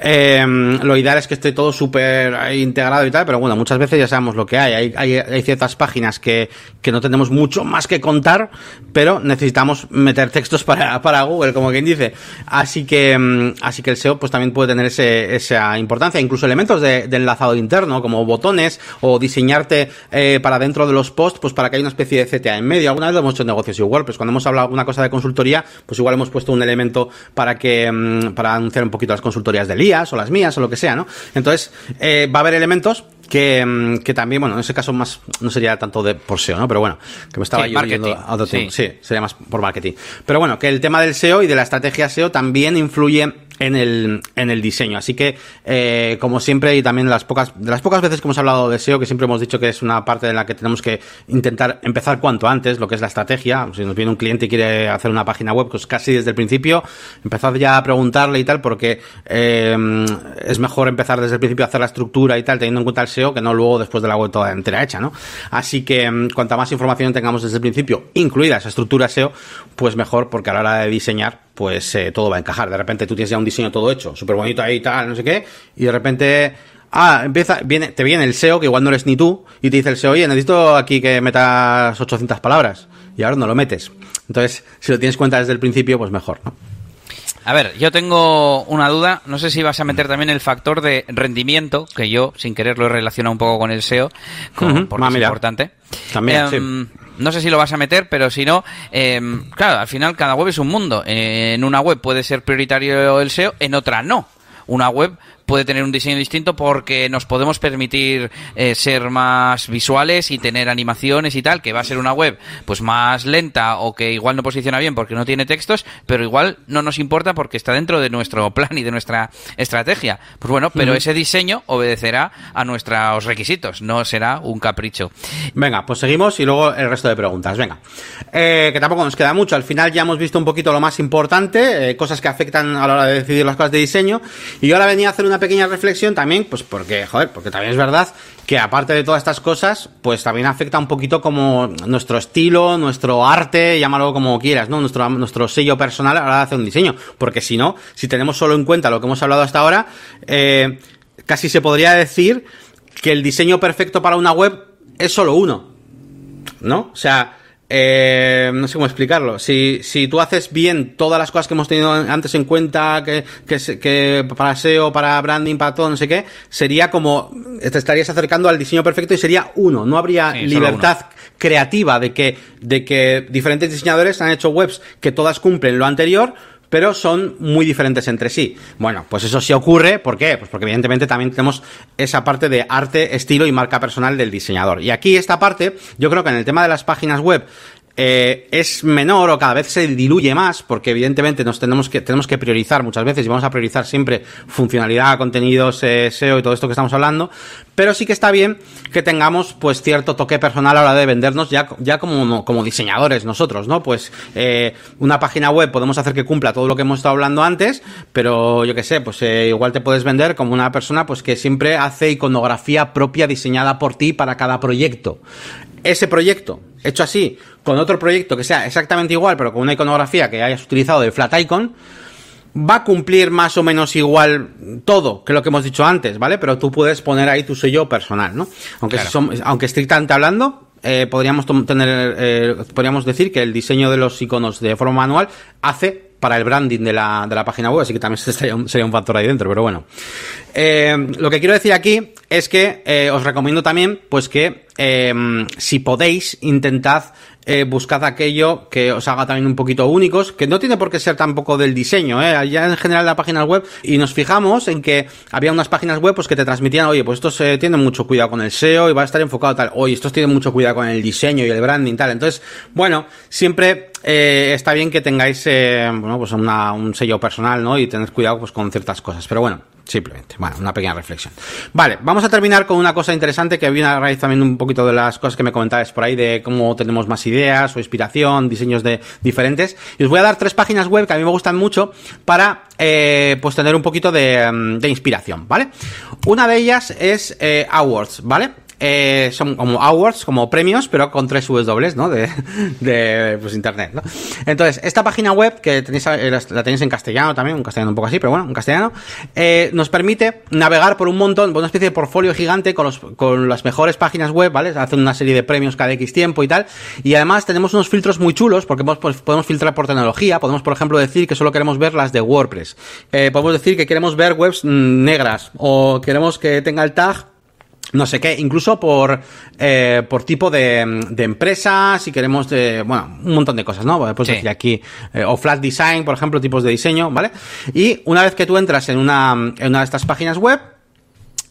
Eh, lo ideal es que esté todo súper integrado y tal, pero bueno, muchas veces ya sabemos lo que hay. Hay, ciertas páginas que, que, no tenemos mucho más que contar, pero necesitamos meter textos para, para Google, como quien dice. Así que, mm, así que el SEO pues también puede tener ese, esa importancia. Incluso elementos de, de enlazado interno, como botones o diseñarte eh, para dentro de los posts, pues para que haya una especie de CTA en medio. Alguna vez hemos hecho negocios igual, pues cuando hemos hablado alguna cosa de consultoría, pues igual hemos puesto un elemento para que, mmm, para anunciar un poquito las consultorías de Elías o las mías o lo que sea, ¿no? Entonces, eh, va a haber elementos que, que, también, bueno, en ese caso más no sería tanto de por SEO, ¿no? Pero bueno, que me estaba sí, yo a otro sí. sí, sería más por marketing. Pero bueno, que el tema del SEO y de la estrategia SEO también influye en el, en el diseño. Así que, eh, como siempre, y también las pocas, de las pocas veces que hemos hablado de SEO, que siempre hemos dicho que es una parte en la que tenemos que intentar empezar cuanto antes, lo que es la estrategia. Si nos viene un cliente y quiere hacer una página web, pues casi desde el principio, empezad ya a preguntarle y tal, porque eh, es mejor empezar desde el principio a hacer la estructura y tal, teniendo en cuenta el SEO, que no luego después de la web toda entera hecha, ¿no? Así que, mm, cuanta más información tengamos desde el principio, incluida esa estructura SEO, pues mejor, porque a la hora de diseñar, pues eh, todo va a encajar. De repente tú tienes ya un diseño todo hecho, súper bonito ahí y tal, no sé qué, y de repente, ah, empieza, viene, te viene el SEO, que igual no eres ni tú, y te dice el SEO, oye, necesito aquí que metas 800 palabras, y ahora no lo metes. Entonces, si lo tienes cuenta desde el principio, pues mejor, ¿no? A ver, yo tengo una duda. No sé si vas a meter también el factor de rendimiento, que yo, sin querer, lo he relacionado un poco con el SEO, con, porque Ah, es importante. También, Em, No sé si lo vas a meter, pero si no, em, claro, al final cada web es un mundo. En una web puede ser prioritario el SEO, en otra no. Una web puede tener un diseño distinto porque nos podemos permitir eh, ser más visuales y tener animaciones y tal, que va a ser una web pues más lenta o que igual no posiciona bien porque no tiene textos, pero igual no nos importa porque está dentro de nuestro plan y de nuestra estrategia. Pues bueno, pero ese diseño obedecerá a nuestros requisitos, no será un capricho. Venga, pues seguimos y luego el resto de preguntas. Venga. Eh, que tampoco nos queda mucho. Al final ya hemos visto un poquito lo más importante, eh, cosas que afectan a la hora de decidir las cosas de diseño. Y yo ahora venía a hacer una pequeña reflexión también, pues porque, joder, porque también es verdad que aparte de todas estas cosas, pues también afecta un poquito como nuestro estilo, nuestro arte, llámalo como quieras, ¿no? Nuestro, nuestro sello personal a la hora de hacer un diseño. Porque si no, si tenemos solo en cuenta lo que hemos hablado hasta ahora, eh, casi se podría decir que el diseño perfecto para una web es solo uno. ¿No? O sea, eh, no sé cómo explicarlo. Si, si tú haces bien todas las cosas que hemos tenido antes en cuenta, que, que, que para SEO, para branding, para todo, no sé qué, sería como, te estarías acercando al diseño perfecto y sería uno. No habría Sí, libertad creativa de que, de que diferentes diseñadores han hecho webs que todas cumplen lo anterior, pero son muy diferentes entre sí. Bueno, pues eso sí ocurre, ¿por qué? Pues porque evidentemente también tenemos esa parte de arte, estilo y marca personal del diseñador. Y aquí esta parte, yo creo que en el tema de las páginas web, eh, es menor o cada vez se diluye más, porque evidentemente nos tenemos que, tenemos que priorizar muchas veces y vamos a priorizar siempre funcionalidad, contenidos, eh, SEO y todo esto que estamos hablando, pero sí que está bien que tengamos pues cierto toque personal a la hora de vendernos ya, ya como, como diseñadores nosotros, ¿no? Pues eh, una página web podemos hacer que cumpla todo lo que hemos estado hablando antes, pero yo que sé, pues igual te puedes vender como una persona pues que siempre hace iconografía propia diseñada por ti para cada proyecto. Ese proyecto, hecho así, con otro proyecto que sea exactamente igual, pero con una iconografía que hayas utilizado de Flat Icon, va a cumplir más o menos igual todo que lo que hemos dicho antes, ¿vale? Pero tú puedes poner ahí tu sello personal, ¿no? Aunque, Claro. son- aunque estrictamente hablando, eh, podríamos tener, eh, podríamos decir que el diseño de los iconos de forma manual hace para el branding de la, de la página web, así que también sería un, factor ahí dentro, pero bueno. Eh, lo que quiero decir aquí es que eh, os recomiendo también, pues que eh, si podéis, intentad eh, buscad aquello que os haga también un poquito únicos, que no tiene por qué ser tampoco del diseño, ¿eh? ya en general la página web, y nos fijamos en que había unas páginas web pues que te transmitían, oye, pues estos eh, tienen mucho cuidado con el SEO y va a estar enfocado tal, oye, estos tienen mucho cuidado con el diseño y el branding tal, entonces, bueno, siempre eh, está bien que tengáis, eh, bueno, pues una- un sello personal, ¿no? Y tener cuidado pues con ciertas cosas, pero bueno, simplemente. Bueno, una pequeña reflexión. Vale, vamos a terminar con una cosa interesante que viene a raíz también un poquito de las cosas que me comentabas por ahí de cómo tenemos más ideas o inspiración, diseños de diferentes. Y os voy a dar tres páginas web que a mí me gustan mucho para eh, pues tener un poquito de, mm, de, inspiración, ¿vale? Una de ellas es eh, Awards, ¿vale? Eh, son como awards, como premios, pero con tres W, ¿no? De, de pues, internet, ¿no? Entonces, esta página web, que tenéis, eh, la tenéis en castellano también, un castellano un poco así, pero bueno, en castellano, eh, nos permite navegar por un montón, por una especie de portfolio gigante con, los, con las mejores páginas web, ¿vale? Hacen una serie de premios cada X tiempo y tal. Y además tenemos unos filtros muy chulos, porque podemos, pues, podemos filtrar por tecnología, podemos, por ejemplo, decir que solo queremos ver las de WordPress. Eh, podemos decir que queremos ver webs mm, negras, o queremos que tenga el tag no sé qué, incluso por, eh, por tipo de, de empresa, si queremos, de, bueno, un montón de cosas, ¿no? Pues sí. decir aquí, eh, o flat design, por ejemplo, tipos de diseño, ¿vale? Y una vez que tú entras en una, en una de estas páginas web,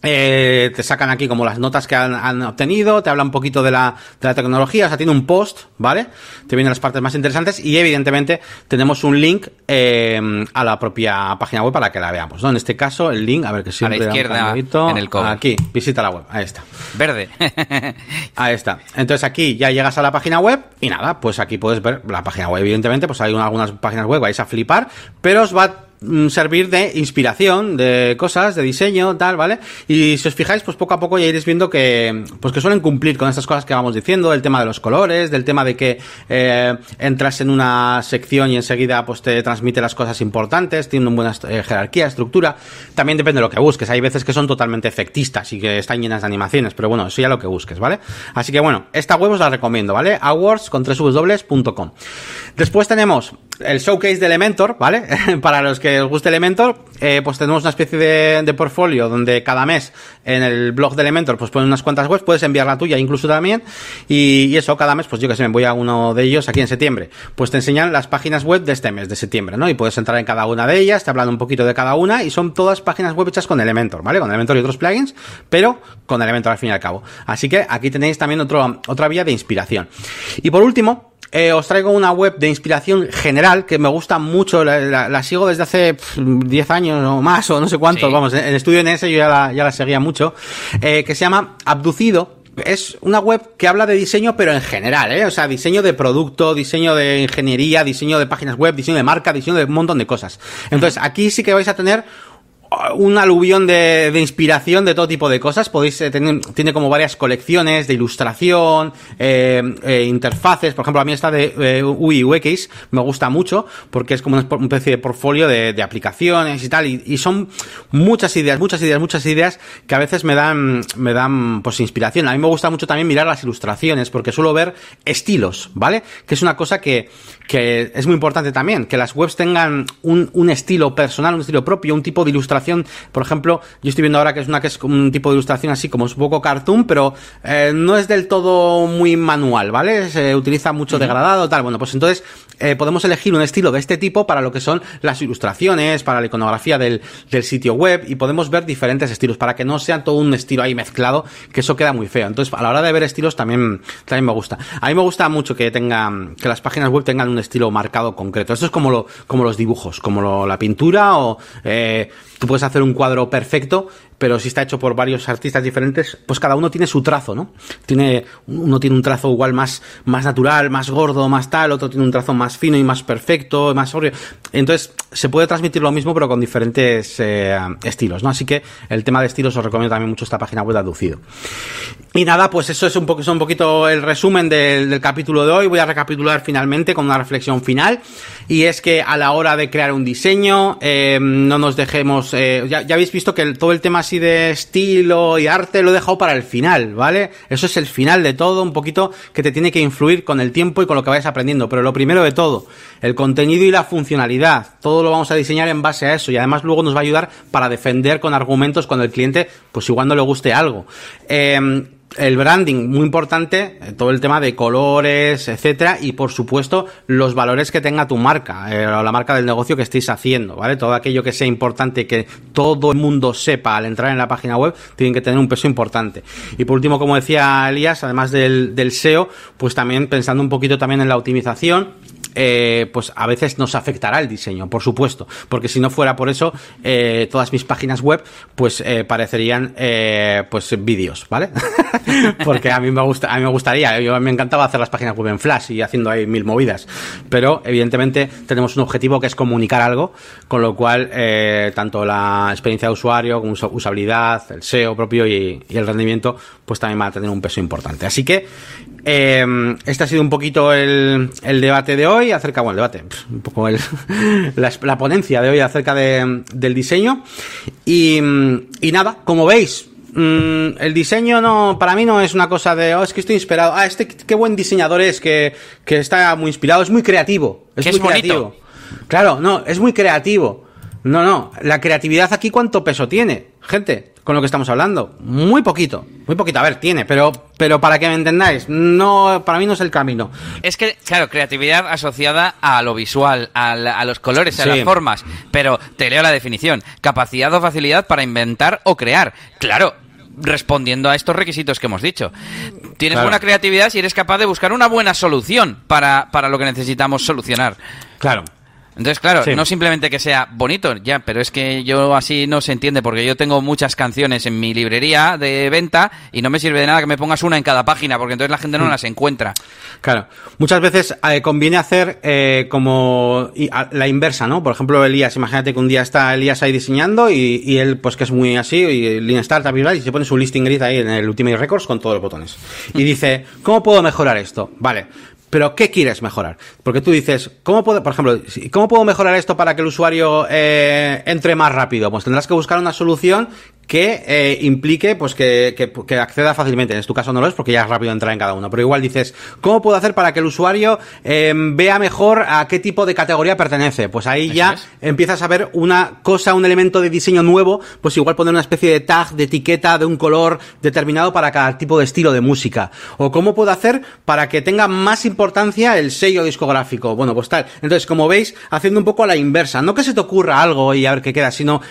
eh, te sacan aquí como las notas que han, han, obtenido, te habla un poquito de la, de la tecnología, o sea, tiene un post, ¿vale? Te vienen las partes más interesantes y evidentemente tenemos un link eh, a la propia página web para que la veamos, ¿no? En este caso, el link, a ver que siempre a la izquierda, en el cover. Aquí, visita la web, ahí está. Verde. ahí está. Entonces aquí ya llegas a la página web y nada, pues aquí puedes ver la página web, evidentemente, pues hay algunas páginas web, vais a flipar, pero os va servir de inspiración de cosas, de diseño, tal, ¿vale? Y si os fijáis, pues poco a poco ya iréis viendo que, pues que suelen cumplir con estas cosas que vamos diciendo, el tema de los colores, del tema de que eh, entras en una sección y enseguida pues te transmite las cosas importantes, tiene una buena eh, jerarquía, estructura. También depende de lo que busques. Hay veces que son totalmente efectistas y que están llenas de animaciones, pero bueno, eso ya lo que busques, ¿vale? Así que bueno, esta web os la recomiendo, ¿vale? Awards con www.com. Después tenemos el showcase de Elementor, ¿vale? Para los que os guste Elementor, eh, pues tenemos una especie de, de, portfolio donde cada mes en el blog de Elementor pues ponen unas cuantas webs, puedes enviar la tuya incluso también, y, y eso cada mes, pues yo que sé, me voy a uno de ellos aquí en septiembre, pues te enseñan las páginas web de este mes, de septiembre, ¿no? Y puedes entrar en cada una de ellas, te hablan un poquito de cada una, y son todas páginas web hechas con Elementor, ¿vale? Con Elementor y otros plugins, pero con Elementor al fin y al cabo. Así que aquí tenéis también otro, otra vía de inspiración. Y por último, eh, os traigo una web de inspiración general que me gusta mucho, la, la, la sigo desde hace pff, 10 años o más, o no sé cuántos, sí. vamos, en estudio en ese yo ya la, ya la seguía mucho, eh, que se llama Abducido, es una web que habla de diseño, pero en general, ¿eh? O sea, diseño de producto, diseño de ingeniería, diseño de páginas web, diseño de marca, diseño de un montón de cosas. Entonces, aquí sí que vais a tener un aluvión de, inspiración de todo tipo de cosas. Podéis eh, tener, tiene como varias colecciones de ilustración, eh, eh, interfaces. Por ejemplo, a mí esta de eh, UI UX me gusta mucho porque es como una especie de portfolio de, aplicaciones y tal. Y, son muchas ideas, muchas ideas, muchas ideas que a veces me dan, me dan pues inspiración. A mí me gusta mucho también mirar las ilustraciones porque suelo ver estilos, ¿vale? Que es una cosa que, que es muy importante también, que las webs tengan un, un estilo personal, un estilo propio, un tipo de ilustración. Por ejemplo, yo estoy viendo ahora que es una que es un tipo de ilustración así como es un poco cartoon, pero eh, no es del todo muy manual, ¿vale? Se utiliza mucho degradado, tal. Bueno, pues entonces eh, podemos elegir un estilo de este tipo para lo que son las ilustraciones, para la iconografía del, del sitio web y podemos ver diferentes estilos para que no sea todo un estilo ahí mezclado, que eso queda muy feo. Entonces, a la hora de ver estilos también, también me gusta. A mí me gusta mucho que tengan, que las páginas web tengan un estilo marcado concreto. Esto es como lo, como los dibujos, como lo, la pintura o, eh, tú puedes hacer un cuadro perfecto, pero si está hecho por varios artistas diferentes, pues cada uno tiene su trazo, ¿no? Tiene, uno tiene un trazo igual más, más natural, más gordo, más tal, otro tiene un trazo más fino y más perfecto, más sobrio. Entonces, se puede transmitir lo mismo, pero con diferentes eh, estilos, ¿no? Así que el tema de estilos os recomiendo también mucho esta página web de Aducido. Y nada, pues eso es un, poco, es un poquito el resumen del, capítulo de hoy. Voy a recapitular finalmente con una reflexión final. Y es que a la hora de crear un diseño, eh, no nos dejemos. Eh, ya, habéis visto que todo el tema así de estilo y arte lo he dejado para el final, ¿vale? Eso es el final de todo, un poquito que te tiene que influir con el tiempo y con lo que vayas aprendiendo. Pero lo primero de todo, el contenido y la funcionalidad. Todo lo vamos a diseñar en base a eso. Y además luego nos va a ayudar para defender con argumentos cuando el cliente, pues igual no le guste algo. Eh, el branding muy importante, todo el tema de colores, etcétera, y por supuesto los valores que tenga tu marca, eh, o la marca del negocio que estéis haciendo, ¿vale? Todo aquello que sea importante que todo el mundo sepa al entrar en la página web, tienen que tener un peso importante. Y por último, como decía Elías, además del, del SEO, pues también pensando un poquito también en la optimización, eh, pues a veces nos afectará el diseño, por supuesto, porque si no fuera por eso, eh, todas mis páginas web, pues eh, parecerían, eh, pues vídeos, ¿vale? porque a mí me gusta, a mí me gustaría, yo me encantaba hacer las páginas web en Flash y haciendo ahí mil movidas, pero evidentemente tenemos un objetivo que es comunicar algo, con lo cual eh, tanto la experiencia de usuario como usa- usabilidad, el SEO propio y, y el rendimiento, pues también va a tener un peso importante. Así que este ha sido un poquito el debate de hoy acerca, bueno, el debate, un poco el, la, la ponencia de hoy acerca de- del diseño. Y, y nada, como veis, mm, el diseño no, para mí no es una cosa de, oh, es que estoy inspirado, ah, este qué buen diseñador es, que, que está muy inspirado, es muy creativo, es muy es bonito. creativo. Claro, no, es muy creativo. No, no, la creatividad aquí cuánto peso tiene, gente, con lo que estamos hablando. Muy poquito, muy poquito. A ver, tiene, pero, pero para que me entendáis, no, para mí no es el camino. Es que, claro, creatividad asociada a lo visual, a, la- a los colores, a Sí. las formas. Pero te leo la definición. Capacidad o facilidad para inventar o crear. Claro, respondiendo a estos requisitos que hemos dicho. Tienes Claro. buena creatividad si eres capaz de buscar una buena solución para, para lo que necesitamos solucionar. Claro. Entonces, claro, Sí. no simplemente que sea bonito, ya, pero es que yo así no se entiende, porque yo tengo muchas canciones en mi librería de venta y no me sirve de nada que me pongas una en cada página, porque entonces la gente no las encuentra. Claro, muchas veces eh, conviene hacer eh, como la inversa, ¿no? Por ejemplo, Elías, imagínate que un día está Elías ahí diseñando y, y él, pues que es muy así, y Lean Startup y, y se pone su listing grid ahí en el Ultimate Records con todos los botones. Y dice, ¿cómo puedo mejorar esto? Vale. Pero, ¿qué quieres mejorar? Porque tú dices, ¿cómo puedo, por ejemplo, ¿cómo puedo mejorar esto para que el usuario eh, entre más rápido? Pues tendrás que buscar una solución que eh, implique pues que, que, que acceda fácilmente. En tu caso no lo es porque ya es rápido entrar en cada uno. Pero igual dices, ¿cómo puedo hacer para que el usuario eh, vea mejor a qué tipo de categoría pertenece? Pues ahí ya es. empiezas a ver una cosa, un elemento de diseño nuevo, pues igual poner una especie de tag, de etiqueta, de un color determinado para cada tipo de estilo de música. O cómo puedo hacer para que tenga más importancia el sello discográfico. Bueno, pues tal. Entonces, como veis, haciendo un poco la inversa. No que se te ocurra algo y a ver qué queda, sino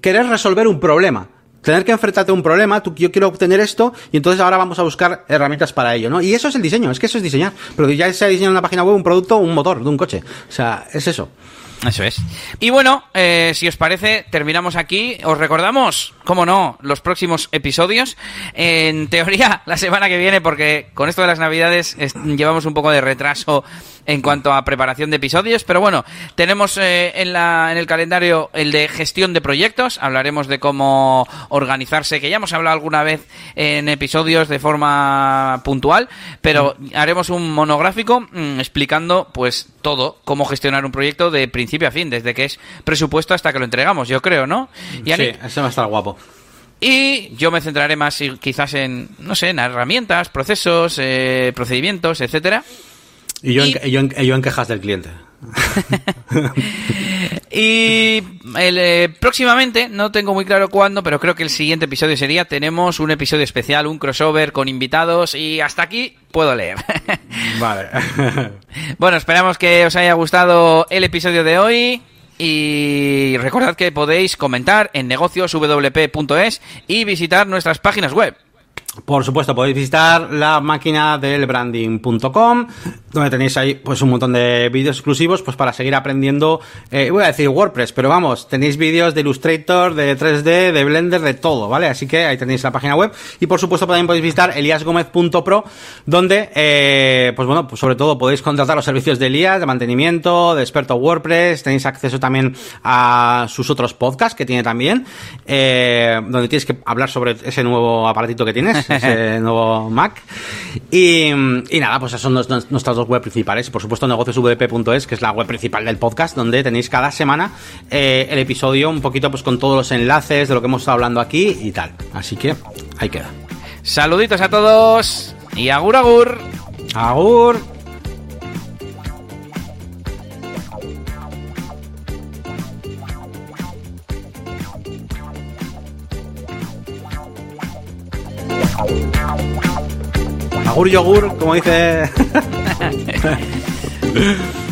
querer resolver un problema. Tener que enfrentarte a un problema, tú, yo quiero obtener esto, y entonces ahora vamos a buscar herramientas para ello, ¿no? Y eso es el diseño, es que eso es diseñar. Pero ya sea diseñar una página web, un producto, un motor de un coche. O sea, es eso. Eso es. Y bueno, eh, si os parece, terminamos aquí. Os recordamos, como no, los próximos episodios. En teoría, la semana que viene, porque con esto de las navidades es- llevamos un poco de retraso en cuanto a preparación de episodios. Pero bueno, tenemos eh, en, la, en el calendario el de gestión de proyectos. Hablaremos de cómo organizarse, que ya hemos hablado alguna vez en episodios de forma puntual. Pero haremos un monográfico mm, explicando pues todo, cómo gestionar un proyecto de principio a fin, desde que es presupuesto hasta que lo entregamos, yo creo, ¿no? Yannick? Sí, eso va a estar guapo. Y yo me centraré más y- quizás en, no sé, en herramientas, procesos, eh, procedimientos, etcétera. Y yo, Y- En, yo, en, yo en quejas del cliente. Y el, eh, próximamente, no tengo muy claro cuándo, pero creo que el siguiente episodio sería, tenemos un episodio especial, un crossover con invitados y hasta aquí puedo leer. Vale. Bueno, esperamos que os haya gustado el episodio de hoy. Y recordad que podéis comentar en negocioswp.es y visitar nuestras páginas web. Por supuesto, podéis visitar la máquina del branding.com, donde tenéis ahí pues un montón de vídeos exclusivos pues para seguir aprendiendo, eh, voy a decir WordPress, pero vamos, tenéis vídeos de Illustrator, de 3D, de Blender, de todo, ¿vale? Así que ahí tenéis la página web y por supuesto también podéis visitar eliasgomez.pro, donde eh, pues bueno, pues sobre todo podéis contratar los servicios de Elías, de mantenimiento, de experto WordPress, tenéis acceso también a sus otros podcasts que tiene también, eh, donde tienes que hablar sobre ese nuevo aparatito que tienes, ese nuevo Mac. Y, y nada, pues esas son nuestras dos web principales. Y por supuesto, negociosvp.es, que es la web principal del podcast, donde tenéis cada semana eh, el episodio un poquito pues con todos los enlaces de lo que hemos estado hablando aquí y tal. Así que ahí queda. Saluditos a todos y agur agur. Agur. Agur yogur, como dice.